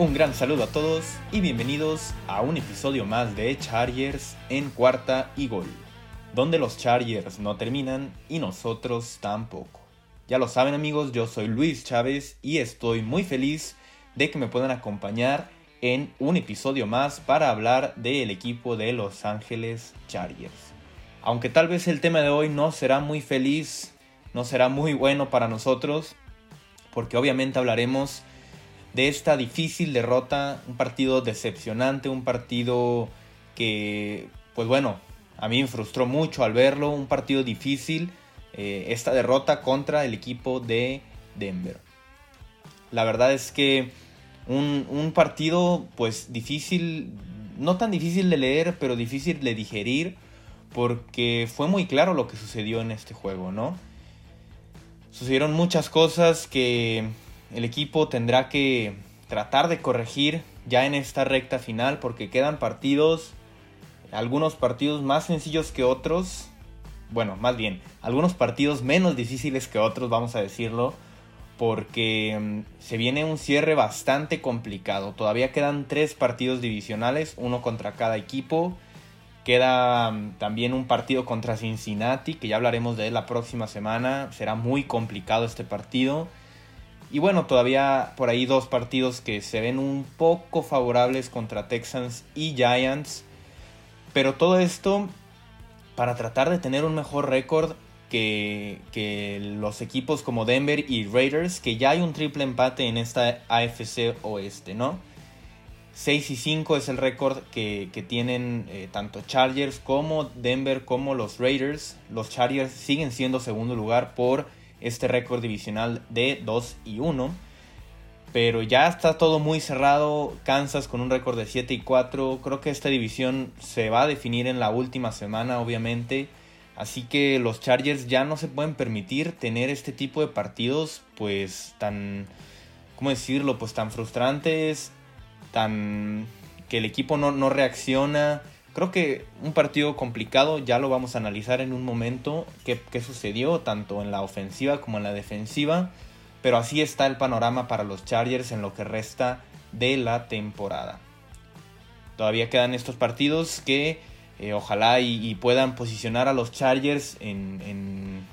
Un gran saludo a todos y bienvenidos a un episodio más de Chargers en cuarta y gol, donde los Chargers no terminan y nosotros tampoco. Ya lo saben amigos, yo soy Luis Chávez y estoy muy feliz de que me puedan acompañar en un episodio más para hablar del equipo de Los Ángeles Chargers. Aunque tal vez el tema de hoy no será muy feliz, no será muy bueno para nosotros, porque obviamente hablaremos de esta difícil derrota, un partido decepcionante, un partido que, pues bueno, a mí me frustró mucho al verlo, un partido difícil, eh, esta derrota contra el equipo de Denver. La verdad es que un, un, partido pues difícil, no tan difícil de leer, pero difícil de digerir, porque fue muy claro lo que sucedió en este juego, ¿no? Sucedieron muchas cosas que el equipo tendrá que tratar de corregir ya en esta recta final porque quedan partidos, algunos partidos más sencillos que otros, bueno, más bien, algunos partidos menos difíciles que otros, vamos a decirlo, porque mm, se viene un cierre bastante complicado. Todavía quedan tres partidos divisionales, uno contra cada equipo. Queda mm, también un partido contra Cincinnati, que ya hablaremos de él la próxima semana. Será muy complicado este partido. Y bueno, todavía por ahí dos partidos que se ven un poco favorables contra Texans y Giants. Pero todo esto para tratar de tener un mejor récord que, que, los equipos como Denver y Raiders, que ya hay un triple empate en esta AFC Oeste, ¿no? 6 y 5 es el récord que, que, tienen eh, tanto Chargers como Denver como los Raiders. Los Chargers siguen siendo segundo lugar por este récord divisional de 2 y 1. Pero ya está todo muy cerrado. Kansas con un récord de 7 y 4. Creo que esta división se va a definir en la última semana, obviamente. Así que los Chargers ya no se pueden permitir tener este tipo de partidos, pues tan, ¿cómo decirlo? Pues tan frustrantes, tan que el equipo no, no reacciona. Creo que un partido complicado, ya lo vamos a analizar en un momento, qué, qué sucedió tanto en la ofensiva como en la defensiva. Pero así está el panorama para los Chargers en lo que resta de la temporada. Todavía quedan estos partidos que eh, ojalá y, puedan posicionar a los Chargers en,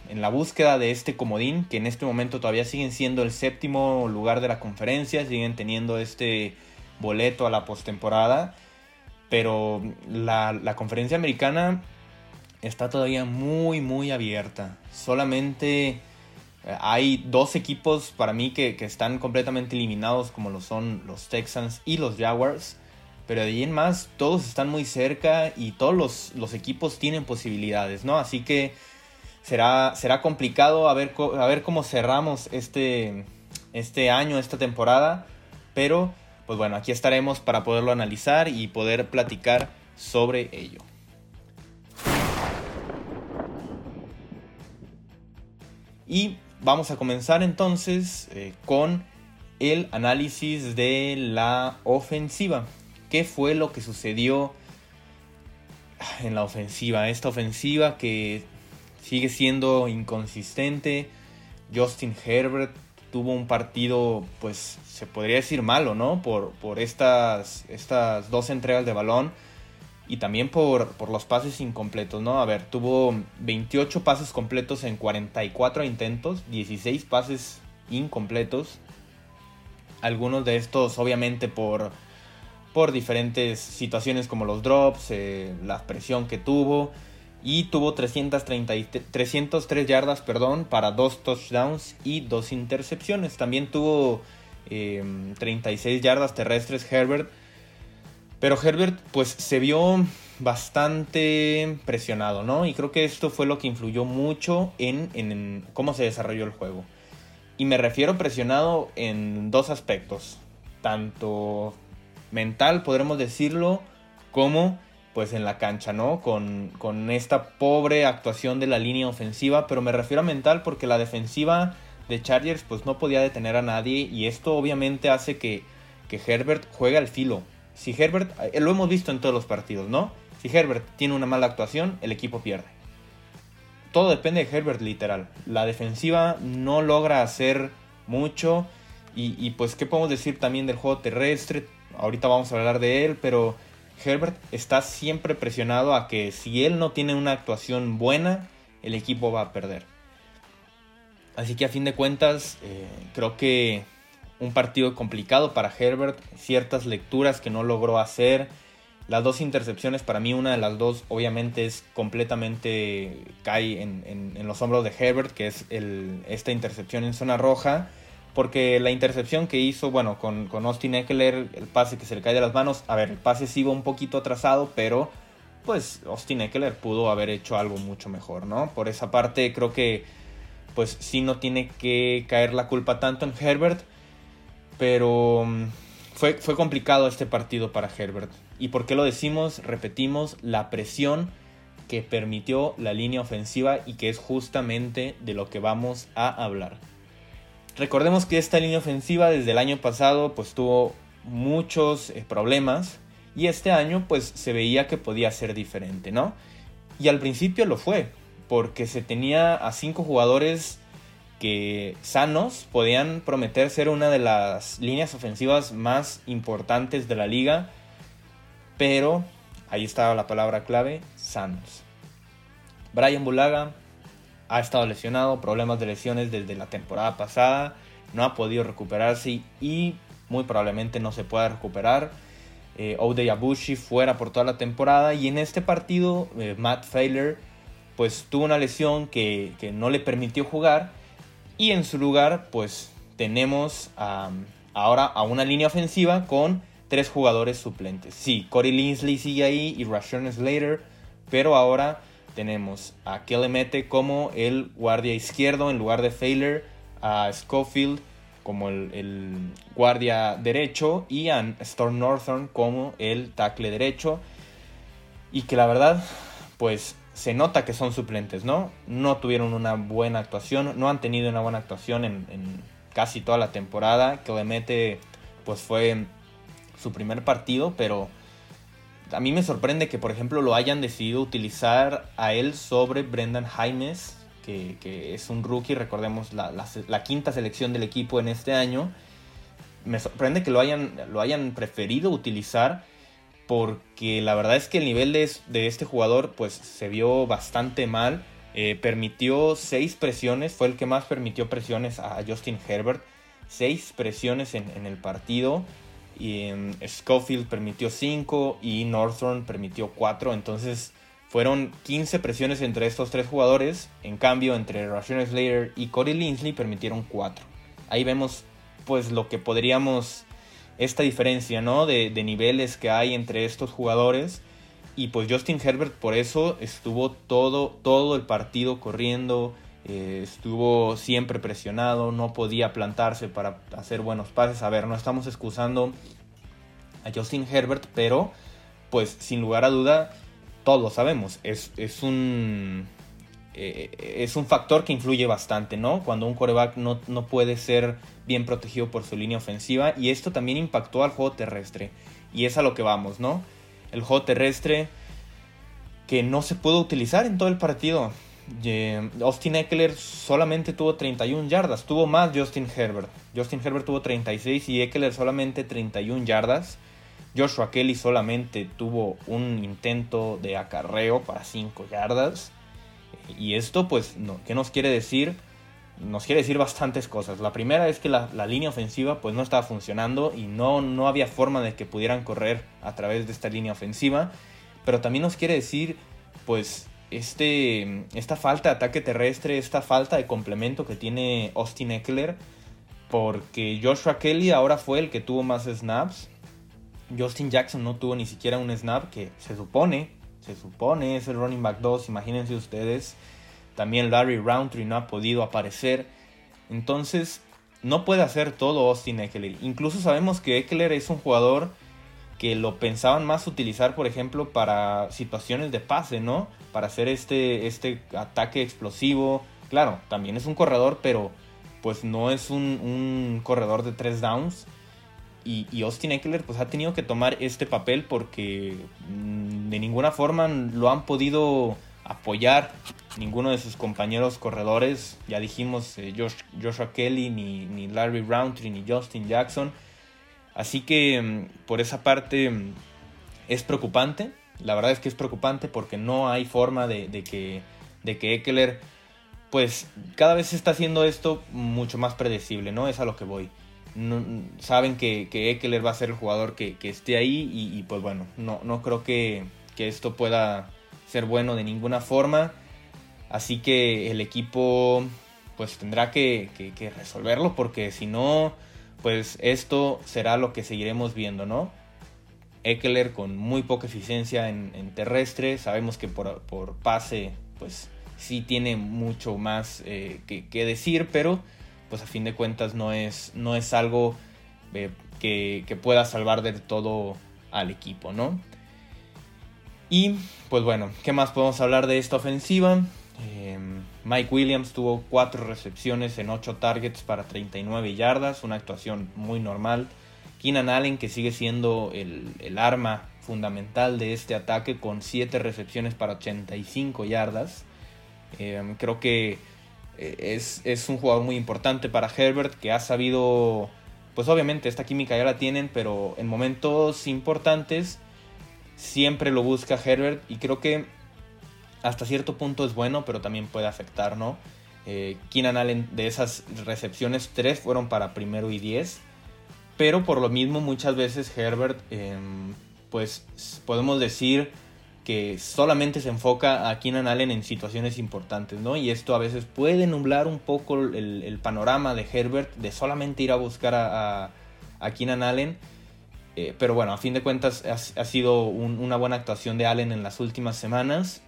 en, la búsqueda de este comodín, que en este momento todavía siguen siendo el séptimo lugar de la conferencia, siguen teniendo este boleto a la postemporada. Pero la, la conferencia americana está todavía muy, muy abierta. Solamente hay dos equipos para mí que, que, están completamente eliminados, como lo son los Texans y los Jaguars. Pero de ahí en más, todos están muy cerca y todos los, los equipos tienen posibilidades, ¿no? Así que será, será complicado a ver, a ver cómo cerramos este, este año, esta temporada. Pero, pues bueno, aquí estaremos para poderlo analizar y poder platicar sobre ello. Y vamos a comenzar entonces eh, con el análisis de la ofensiva. ¿Qué fue lo que sucedió en la ofensiva? Esta ofensiva que sigue siendo inconsistente. Justin Herbert tuvo un partido, pues se podría decir malo, ¿no? Por, por estas, estas dos entregas de balón y también por, por, los pases incompletos, ¿no? A ver, tuvo 28 pases completos en 44 intentos, 16 pases incompletos. Algunos de estos obviamente por, por diferentes situaciones como los drops, eh, la presión que tuvo. Y tuvo 330, 303 yardas perdón, para dos touchdowns y dos intercepciones. También tuvo eh, 36 yardas terrestres Herbert pero Herbert pues se vio bastante presionado, ¿no? Y creo que esto fue lo que influyó mucho en, en, cómo se desarrolló el juego. Y me refiero presionado en dos aspectos. Tanto mental, podremos decirlo, como pues en la cancha, ¿no? Con, con esta pobre actuación de la línea ofensiva. Pero me refiero a mental porque la defensiva de Chargers pues no podía detener a nadie. Y esto obviamente hace que, que Herbert juegue al filo si Herbert, eh, lo hemos visto en todos los partidos, ¿no? Si Herbert tiene una mala actuación, el equipo pierde. Todo depende de Herbert literal. La defensiva no logra hacer mucho Y, y, pues, ¿qué podemos decir también del juego terrestre? Ahorita vamos a hablar de él, pero Herbert está siempre presionado a que si él no tiene una actuación buena, el equipo va a perder. Así que a fin de cuentas, eh, creo que un partido complicado para Herbert, ciertas lecturas que no logró hacer. Las dos intercepciones, para mí una de las dos obviamente es completamente cae en, los hombros de Herbert, que es esta intercepción en zona roja. Porque la intercepción que hizo, bueno, con, con Austin Eckler, el pase que se le cae de las manos, a ver, el pase sí iba un poquito atrasado, pero pues Austin Eckler pudo haber hecho algo mucho mejor, ¿no? Por esa parte creo que pues sí no tiene que caer la culpa tanto en Herbert, pero mm, fue, fue complicado este partido para Herbert. ¿Y por qué lo decimos? Repetimos, la presión que permitió la línea ofensiva y que es justamente de lo que vamos a hablar. Recordemos que esta línea ofensiva desde el año pasado pues tuvo muchos eh, problemas y este año pues se veía que podía ser diferente, ¿no? Y al principio lo fue, porque se tenía a cinco jugadores que sanos podían prometer ser una de las líneas ofensivas más importantes de la liga, pero ahí estaba la palabra clave, sanos. Brian Bulaga ha estado lesionado, problemas de lesiones desde la temporada pasada, no ha podido recuperarse y muy probablemente no se pueda recuperar. Eh, fuera por toda la temporada y en este partido eh, Matt Failer pues tuvo una lesión que, no le permitió jugar y en su lugar pues tenemos ahora a una línea ofensiva con tres jugadores suplentes. Sí, Corey Linsley sigue ahí y Rashawn Slater, pero ahora tenemos a Kelemete como el guardia izquierdo en lugar de Failer, a Schofield como el, guardia derecho y a Storm Northern como el tackle derecho. Y que la verdad, pues se nota que son suplentes, ¿no? No tuvieron una buena actuación, no han tenido una buena actuación en, casi toda la temporada. Que le mete, pues fue su primer partido, pero a mí me sorprende que, por ejemplo, lo hayan decidido utilizar a él sobre Brendan Jaimes, que, es un rookie, recordemos la, quinta selección del equipo en este año. Me sorprende que lo hayan, lo hayan preferido utilizar porque la verdad es que el nivel de, este jugador pues se vio bastante mal. Eh, permitió seis presiones, fue el que más permitió presiones a Justin Herbert. Seis presiones en, el partido. Y Schofield permitió cinco y Northorn permitió cuatro. Entonces fueron 15 presiones entre estos tres jugadores. En cambio, entre Rashawn Slater y Corey Linsley permitieron 4. Ahí vemos pues lo que podríamos... Esta diferencia, ¿no? De, niveles que hay entre estos jugadores. Y pues Justin Herbert por eso estuvo todo, todo el partido corriendo. Eh, estuvo siempre presionado. No podía plantarse para hacer buenos pases. A ver, no estamos excusando a Justin Herbert. Pero pues sin lugar a duda todos lo sabemos, es, un, eh, es un factor que influye bastante, ¿no? Cuando un coreback no, no, puede ser bien protegido por su línea ofensiva y esto también impactó al juego terrestre y es a lo que vamos, ¿no? El juego terrestre que no se pudo utilizar en todo el partido. Austin Eckler solamente tuvo 31 yardas, tuvo más Justin Herbert. Justin Herbert tuvo 36 y Eckler solamente 31 yardas. Joshua Kelly solamente tuvo un intento de acarreo para 5 yardas. Y esto, pues, ¿qué nos quiere decir? Nos quiere decir bastantes cosas. La primera es que la, línea ofensiva pues no estaba funcionando y no, no había forma de que pudieran correr a través de esta línea ofensiva. Pero también nos quiere decir pues este, esta falta de ataque terrestre, esta falta de complemento que tiene Austin Eckler. Porque Joshua Kelly ahora fue el que tuvo más snaps. Justin Jackson no tuvo ni siquiera un snap que se supone, se supone es el running back 2, imagínense ustedes. También Larry Roundtree no ha podido aparecer. Entonces, no puede hacer todo Austin Eckler. Incluso sabemos que Eckler es un jugador que lo pensaban más utilizar, por ejemplo, para situaciones de pase, ¿no? Para hacer este, este ataque explosivo. Claro, también es un corredor, pero pues no es un, un corredor de tres downs y, Austin Eckler pues ha tenido que tomar este papel porque mm, de ninguna forma lo han podido apoyar ninguno de sus compañeros corredores, ya dijimos eh, Joshua Kelly, ni, ni Larry Roundtree, ni Justin Jackson. Así que mm, por esa parte mm, es preocupante. La verdad es que es preocupante porque no hay forma de, que, de que Eckler, pues cada vez está haciendo esto mucho más predecible, ¿no? Es a lo que voy. saben que, que Eckler va a ser el jugador que, esté ahí y, pues bueno, no, no creo que, que esto pueda ser bueno de ninguna forma. Así que el equipo pues tendrá que, resolverlo porque si no, pues esto será lo que seguiremos viendo, ¿no? Eckler con muy poca eficiencia en, terrestre, sabemos que por, pase pues sí tiene mucho más eh, que, decir, pero pues a fin de cuentas no es, no es algo eh, que, que pueda salvar del todo al equipo, ¿no? Y pues bueno, ¿qué más podemos hablar de esta ofensiva? Em, Mike Williams tuvo 4 recepciones en 8 targets para 39 yardas, una actuación muy normal. Keenan Allen, que sigue siendo el, arma fundamental de este ataque, con 7 recepciones para 85 yardas. Em, creo que eh, es, es, un jugador muy importante para Herbert, que ha sabido, pues obviamente esta química ya la tienen, pero en momentos importantes siempre lo busca Herbert y creo que hasta cierto punto es bueno, pero también puede afectar, ¿no? Eh, Keenan Allen, de esas recepciones, tres fueron para primero y diez. Pero por lo mismo, muchas veces Herbert, em, pues podemos decir que solamente se enfoca a Keenan Allen en situaciones importantes, ¿no? Y esto a veces puede nublar un poco el, panorama de Herbert de solamente ir a buscar a, a Keenan Allen eh, pero bueno, a fin de cuentas ha, sido una buena actuación de Allen en las últimas semanas.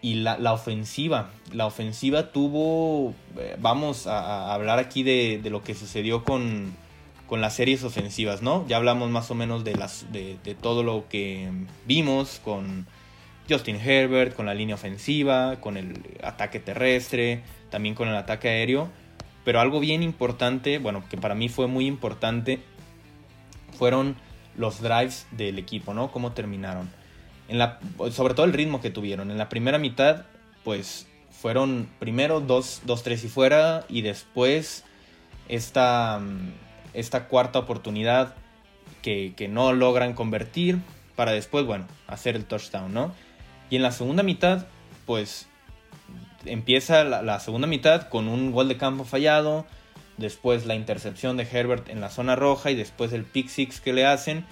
Y la, ofensiva, la ofensiva tuvo, eh, vamos a, hablar aquí de, lo que sucedió con, las series ofensivas, ¿no? Ya hablamos más o menos de, las, de, todo lo que vimos con Justin Herbert, con la línea ofensiva, con el ataque terrestre, también con el ataque aéreo. Pero algo bien importante, bueno, que para mí fue muy importante, fueron los drives del equipo, ¿no? Cómo terminaron. Sobre todo el ritmo que tuvieron. En la primera mitad, pues fueron primero 2-3 y fuera y después esta, esta cuarta oportunidad que, no logran convertir para después, bueno, hacer el touchdown, ¿no? Y en la segunda mitad, pues empieza la, la segunda mitad con un gol de campo fallado, después la intercepción de Herbert en la zona roja y después el pick six que le hacen.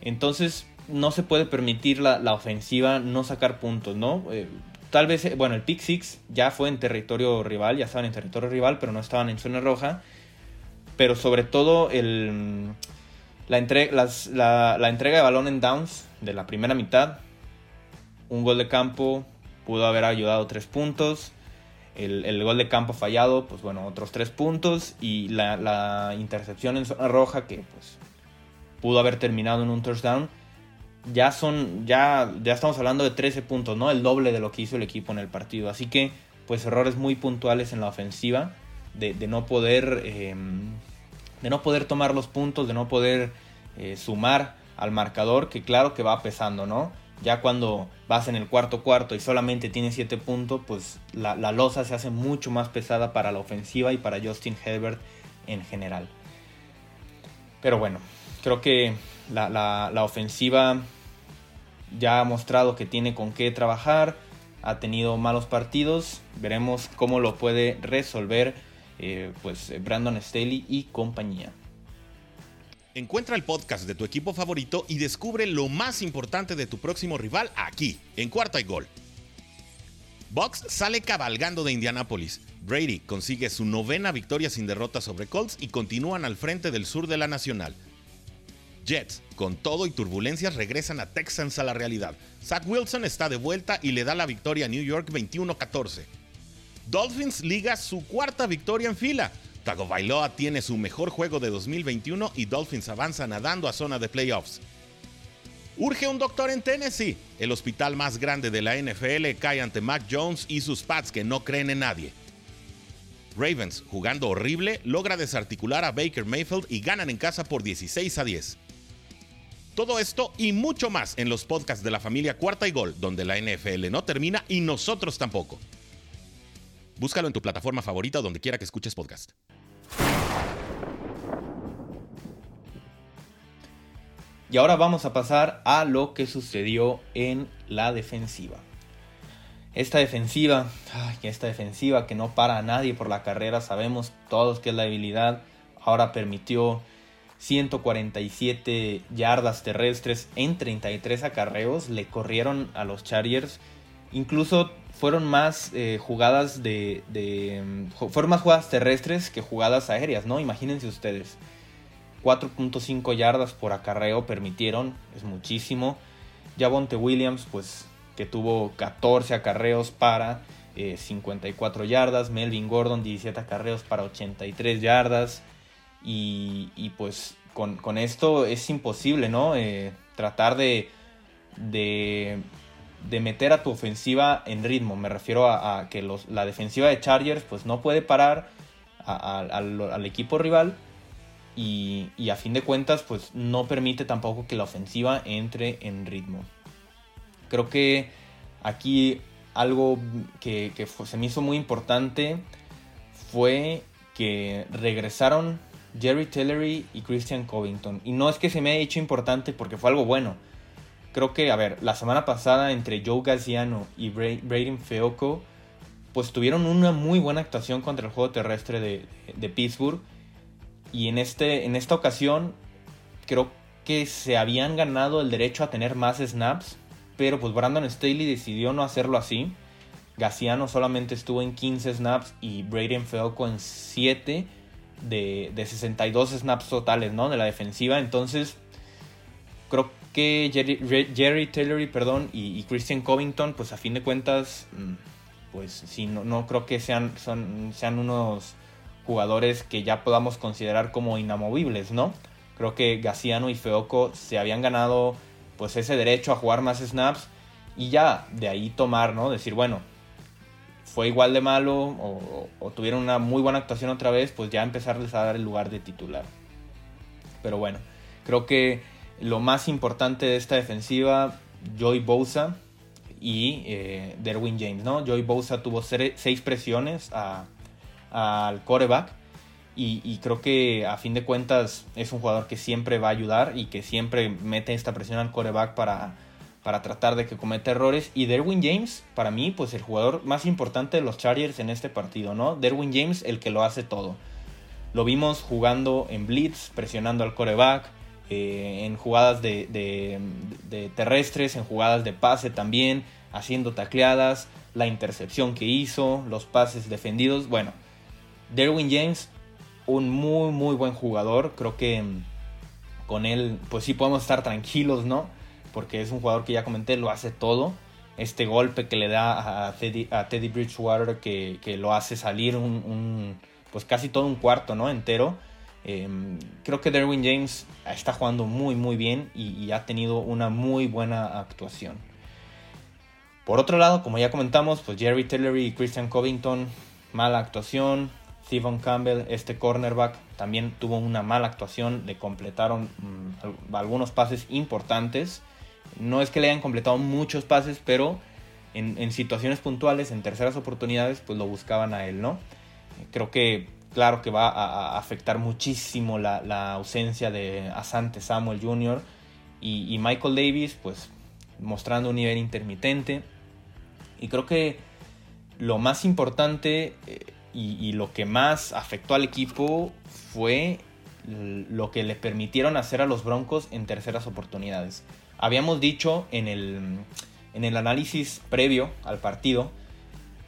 Entonces no se puede permitir la, ofensiva no sacar puntos, ¿no? Eh, tal vez, eh, bueno, el pick six ya fue en territorio rival, ya estaban en territorio rival, pero no estaban en zona roja. Pero sobre todo el, la, la entrega de balón en downs de la primera mitad, un gol de campo pudo haber ayudado tres puntos el, gol de campo fallado, pues bueno, otros tres puntos. Y la, intercepción en zona roja, que pues pudo haber terminado en un touchdown. Ya son, ya, ya estamos hablando de 13 puntos, ¿no? El doble de lo que hizo el equipo en el partido. Así que, pues errores muy puntuales en la ofensiva. De, no poder. Em, de no poder tomar los puntos, de no poder eh, sumar al marcador, que claro que va pesando, ¿no? Ya cuando vas en el cuarto cuarto y solamente tienes 7 puntos, pues la, la losa se hace mucho más pesada para la ofensiva y para Justin Herbert en general. Pero bueno, creo que la, la, ofensiva ya ha mostrado que tiene con qué trabajar, ha tenido malos partidos, veremos cómo lo puede resolver eh, pues Brandon Staley y compañía. Encuentra el podcast de tu equipo favorito y descubre lo más importante de tu próximo rival aquí, en Cuarta y Gol. Bucks sale cabalgando de Indianápolis. Brady consigue su novena victoria sin derrota sobre Colts y continúan al frente del sur de la Nacional. Jets, con todo y turbulencias, regresan a Texans a la realidad. Zach Wilson está de vuelta y le da la victoria a New York 21-14. Dolphins liga su cuarta victoria en fila. Tagovailoa tiene su mejor juego de 2021 y Dolphins avanza nadando a zona de playoffs. Urge un doctor en Tennessee. El hospital más grande de la NFL cae ante Mac Jones y sus Pats que no creen en nadie. Ravens, jugando horrible, logra desarticular a Baker Mayfield y ganan en casa por 16 a 10. Todo esto y mucho más en los podcasts de la familia Cuarta y Gol, donde la NFL no termina y nosotros tampoco. Búscalo en tu plataforma favorita donde quiera que escuches podcast. Y ahora vamos a pasar a lo que sucedió en la defensiva. Esta defensiva, esta defensiva que no para a nadie por la carrera, sabemos todos que es la debilidad. Ahora permitió 147 yardas terrestres en 33 acarreos. Le corrieron a los Chargers. Incluso fueron más eh, jugadas de, de, mm, Fueron más jugadas terrestres que jugadas aéreas, ¿no? Imagínense ustedes. 4.5 yardas por acarreo permitieron, es muchísimo. Javonte Williams, pues que tuvo 14 acarreos para 54 eh, yardas. Melvin Gordon, 17 acarreos para 83 yardas. Y, pues con, esto es imposible, ¿no? Eh, tratar de, de, meter a tu ofensiva en ritmo. Me refiero a, que la defensiva de Chargers pues no puede parar al equipo rival y, a fin de cuentas pues no permite tampoco que la ofensiva entre en ritmo. Creo que aquí algo que, se me hizo muy importante fue que regresaron Jerry Tillery y Christian Covington. Y no es que se me haya hecho importante porque fue algo bueno. Creo que, a ver, la semana pasada entre Joe Gaziano y Braden Feoco, pues tuvieron una muy buena actuación contra el juego terrestre de, de Pittsburgh y en, este, en esta ocasión creo que se habían ganado el derecho a tener más snaps, pero pues Brandon Staley decidió no hacerlo así. Gaciano solamente estuvo en 15 snaps y Braden Felco en 7 de, 62 snaps totales, ¿no? De la defensiva. Entonces, creo que Jerry, Tillery, perdón, y, Christian Covington, pues a fin de cuentas, mm, pues sí, no, no creo que sean, son, sean unos jugadores que ya podamos considerar como inamovibles, ¿no? Creo que Gaciano y Feoco se habían ganado pues ese derecho a jugar más snaps y ya de ahí tomar, ¿no? Decir, bueno, fue igual de malo o, tuvieron una muy buena actuación otra vez, pues ya empezarles a dar el lugar de titular. Pero bueno, creo que lo más importante de esta defensiva, Joy Bosa y eh, Derwin James, ¿no? Joy Bosa tuvo seis presiones al coreback. Y, creo que a fin de cuentas es un jugador que siempre va a ayudar y que siempre mete esta presión al coreback para, para tratar de que cometa errores. Y Derwin James, para mí, pues el jugador más importante de los Chargers en este partido, ¿no? Derwin James, el que lo hace todo. Lo vimos jugando en blitz, presionando al coreback, eh, en jugadas de, terrestres, en jugadas de pase también, haciendo tacleadas, la intercepción que hizo, los pases defendidos. Bueno, Derwin James, un muy, muy buen jugador. Creo que mm, con él, pues sí podemos estar tranquilos, ¿no? Porque es un jugador que ya comenté, lo hace todo. Este golpe que le da a Teddy, Bridgewater, que, lo hace salir un, pues casi todo un cuarto, ¿no? Entero. Em, creo que Derwin James está jugando muy, muy bien y, ha tenido una muy buena actuación. Por otro lado, como ya comentamos, pues Jerry Tillery y Christian Covington, mala actuación. Stephen Campbell, este cornerback, también tuvo una mala actuación, le completaron mm, algunos pases importantes. No es que le hayan completado muchos pases, pero en, situaciones puntuales, en terceras oportunidades, pues lo buscaban a él, ¿no? Creo que, claro que va a, afectar muchísimo la, ausencia de Asante Samuel Jr. Y, Michael Davis, pues mostrando un nivel intermitente. Y creo que lo más importante... Eh, y, lo que más afectó al equipo fue lo que le permitieron hacer a los Broncos en terceras oportunidades. Habíamos dicho en el, en el análisis previo al partido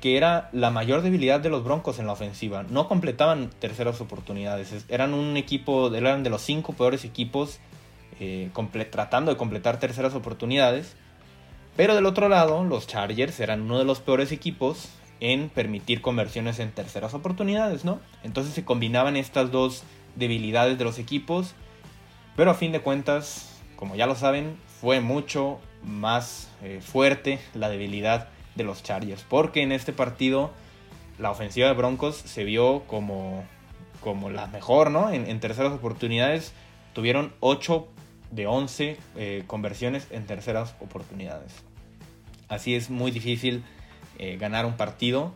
que era la mayor debilidad de los Broncos en la ofensiva. No completaban terceras oportunidades. Eran un equipo, eran de los cinco peores equipos eh, tratando de completar terceras oportunidades. Pero del otro lado, los Chargers eran uno de los peores equipos en permitir conversiones en terceras oportunidades, ¿no? Entonces se combinaban estas dos debilidades de los equipos, pero a fin de cuentas, como ya lo saben, fue mucho más eh, fuerte la debilidad de los Chargers, porque en este partido la ofensiva de Broncos se vio como, como la mejor, ¿no? En, terceras oportunidades tuvieron 8 de 11 eh, conversiones en terceras oportunidades. Así es muy difícil eh, ganar un partido.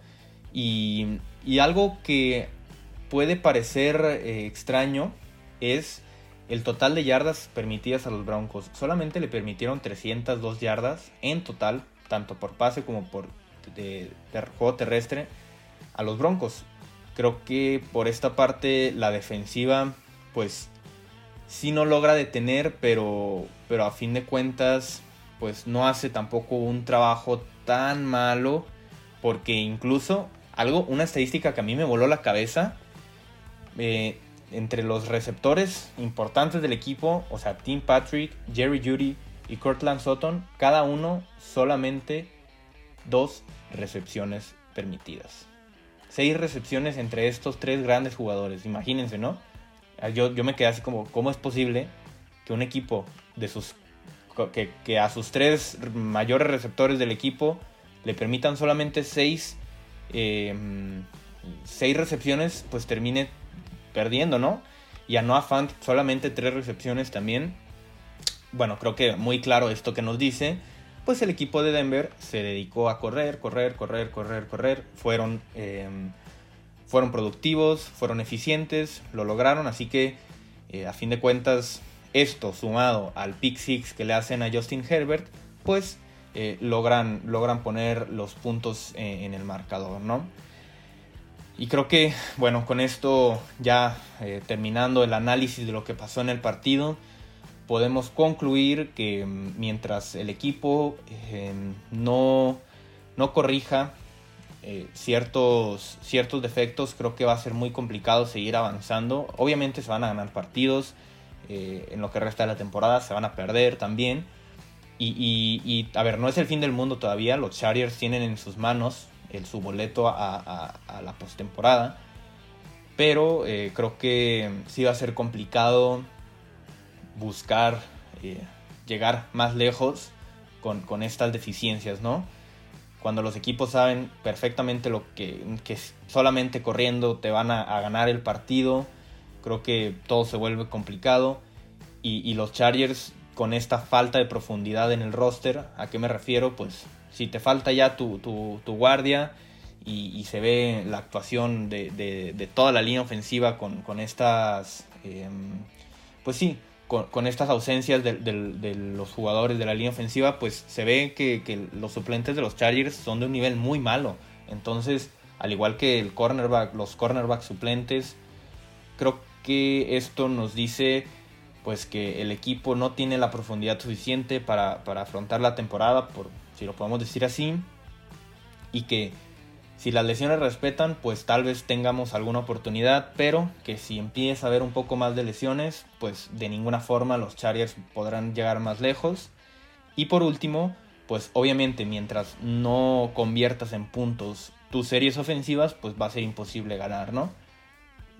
Y, algo que puede parecer extraño es el total de yardas permitidas a los Broncos. Solamente le permitieron 302 yardas en total, tanto por pase como por juego terrestre, a los Broncos. Creo que por esta parte la defensiva, pues sí no logra detener, pero, pero a fin de cuentas, pues no hace tampoco un trabajo tan malo, porque incluso algo, una estadística que a mí me voló la cabeza, eh, entre los receptores importantes del equipo, o sea, Tim Patrick, Jerry Judy y Cortland Sutton, cada uno solamente dos recepciones permitidas. Seis recepciones entre estos tres grandes jugadores, imagínense, ¿no? Ah, yo, yo me quedé así como, ¿cómo es posible que un equipo de sus que, a sus tres mayores receptores del equipo le permitan solamente seis, em, seis recepciones, pues termine perdiendo, ¿no? Y a Noah Fant solamente tres recepciones también. Bueno, creo que muy claro esto que nos dice. Pues el equipo de Denver se dedicó a correr, correr, correr, correr, correr. Fueron em, fueron productivos, fueron eficientes, lo lograron, así que eh, a fin de cuentas esto sumado al pick six que le hacen a Justin Herbert, pues eh, logran, logran poner los puntos eh, en el marcador, ¿no? Y creo que, bueno, con esto ya terminando el análisis de lo que pasó en el partido, podemos concluir que mm, mientras el equipo no, no corrija eh, ciertos, ciertos defectos, creo que va a ser muy complicado seguir avanzando. Obviamente se van a ganar partidos eh, en lo que resta de la temporada, se van a perder también. Y, a ver, no es el fin del mundo todavía. Los Chargers tienen en sus manos el, su boleto a, la postemporada. Pero eh, creo que sí va a ser complicado buscar llegar más lejos con, con estas deficiencias, ¿no? cuando los equipos saben perfectamente lo que, que solamente corriendo te van a, ganar el partido, creo que todo se vuelve complicado. Y, los Chargers con esta falta de profundidad en el roster, ¿a qué me refiero? Pues si te falta ya tu, guardia y, se ve la actuación de, toda la línea ofensiva con, con estas, em, pues sí, con, estas ausencias de, los jugadores de la línea ofensiva, pues se ve que, los suplentes de los Chargers son de un nivel muy malo. Entonces, al igual que el cornerback, los cornerbacks suplentes, creo que esto nos dice pues que el equipo no tiene la profundidad suficiente para, para afrontar la temporada, por si lo podemos decir así, y que si las lesiones respetan, pues tal vez tengamos alguna oportunidad, pero que si empieza a haber un poco más de lesiones, pues de ninguna forma los Chargers podrán llegar más lejos. Y por último, pues obviamente mientras no conviertas en puntos tus series ofensivas, pues va a ser imposible ganar, ¿no?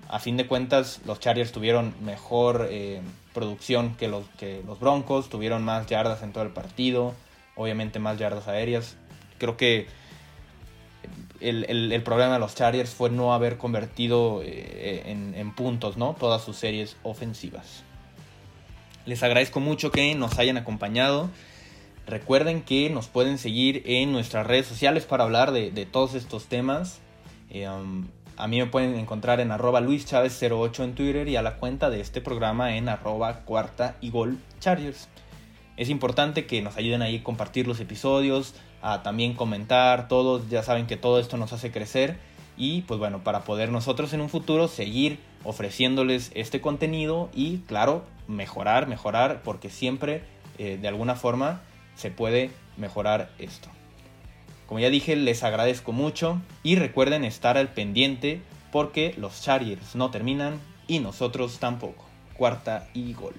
A fin de cuentas, los Chargers tuvieron mejor eh, producción que los, que los Broncos, tuvieron más yardas en todo el partido, obviamente más yardas aéreas. Creo que el, problema de los Chargers fue no haber convertido eh, en, puntos ¿no? todas sus series ofensivas. Les agradezco mucho que nos hayan acompañado. Recuerden que nos pueden seguir en nuestras redes sociales para hablar de, todos estos temas. Eh, um, a mí me pueden encontrar en arroba luischavez08 en Twitter y a la cuenta de este programa en arroba cuarta y gol Chargers. Es importante que nos ayuden ahí a compartir los episodios, a también comentar, todos ya saben que todo esto nos hace crecer y pues bueno, para poder nosotros en un futuro seguir ofreciéndoles este contenido y claro, mejorar, mejorar, porque siempre eh, de alguna forma se puede mejorar esto. Como ya dije, les agradezco mucho y recuerden estar al pendiente porque los Chargers no terminan y nosotros tampoco. Cuarta y gol.